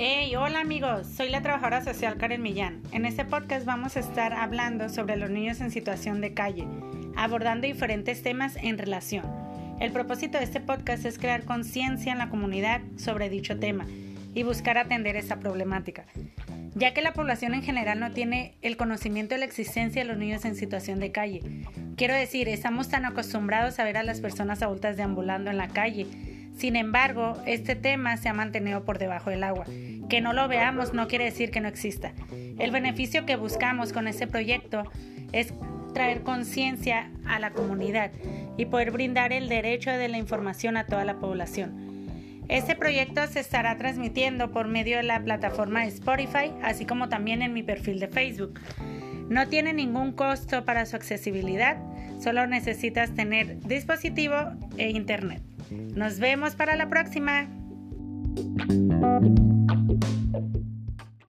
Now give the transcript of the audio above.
Hey, hola amigos, soy la trabajadora social Karen Millán. En este podcast vamos a estar hablando sobre los niños en situación de calle, abordando diferentes temas en relación. El propósito de este podcast es crear conciencia en la comunidad sobre dicho tema y buscar atender esa problemática, ya que la población en general no tiene el conocimiento de la existencia de los niños en situación de calle. Quiero decir, estamos tan acostumbrados a ver a las personas adultas deambulando en la calle, sin embargo, este tema se ha mantenido por debajo del agua. Que no lo veamos no quiere decir que no exista. El beneficio que buscamos con este proyecto es traer conciencia a la comunidad y poder brindar el derecho de la información a toda la población. Este proyecto se estará transmitiendo por medio de la plataforma Spotify, así como también en mi perfil de Facebook. No tiene ningún costo para su accesibilidad, solo necesitas tener dispositivo e internet. Nos vemos para la próxima.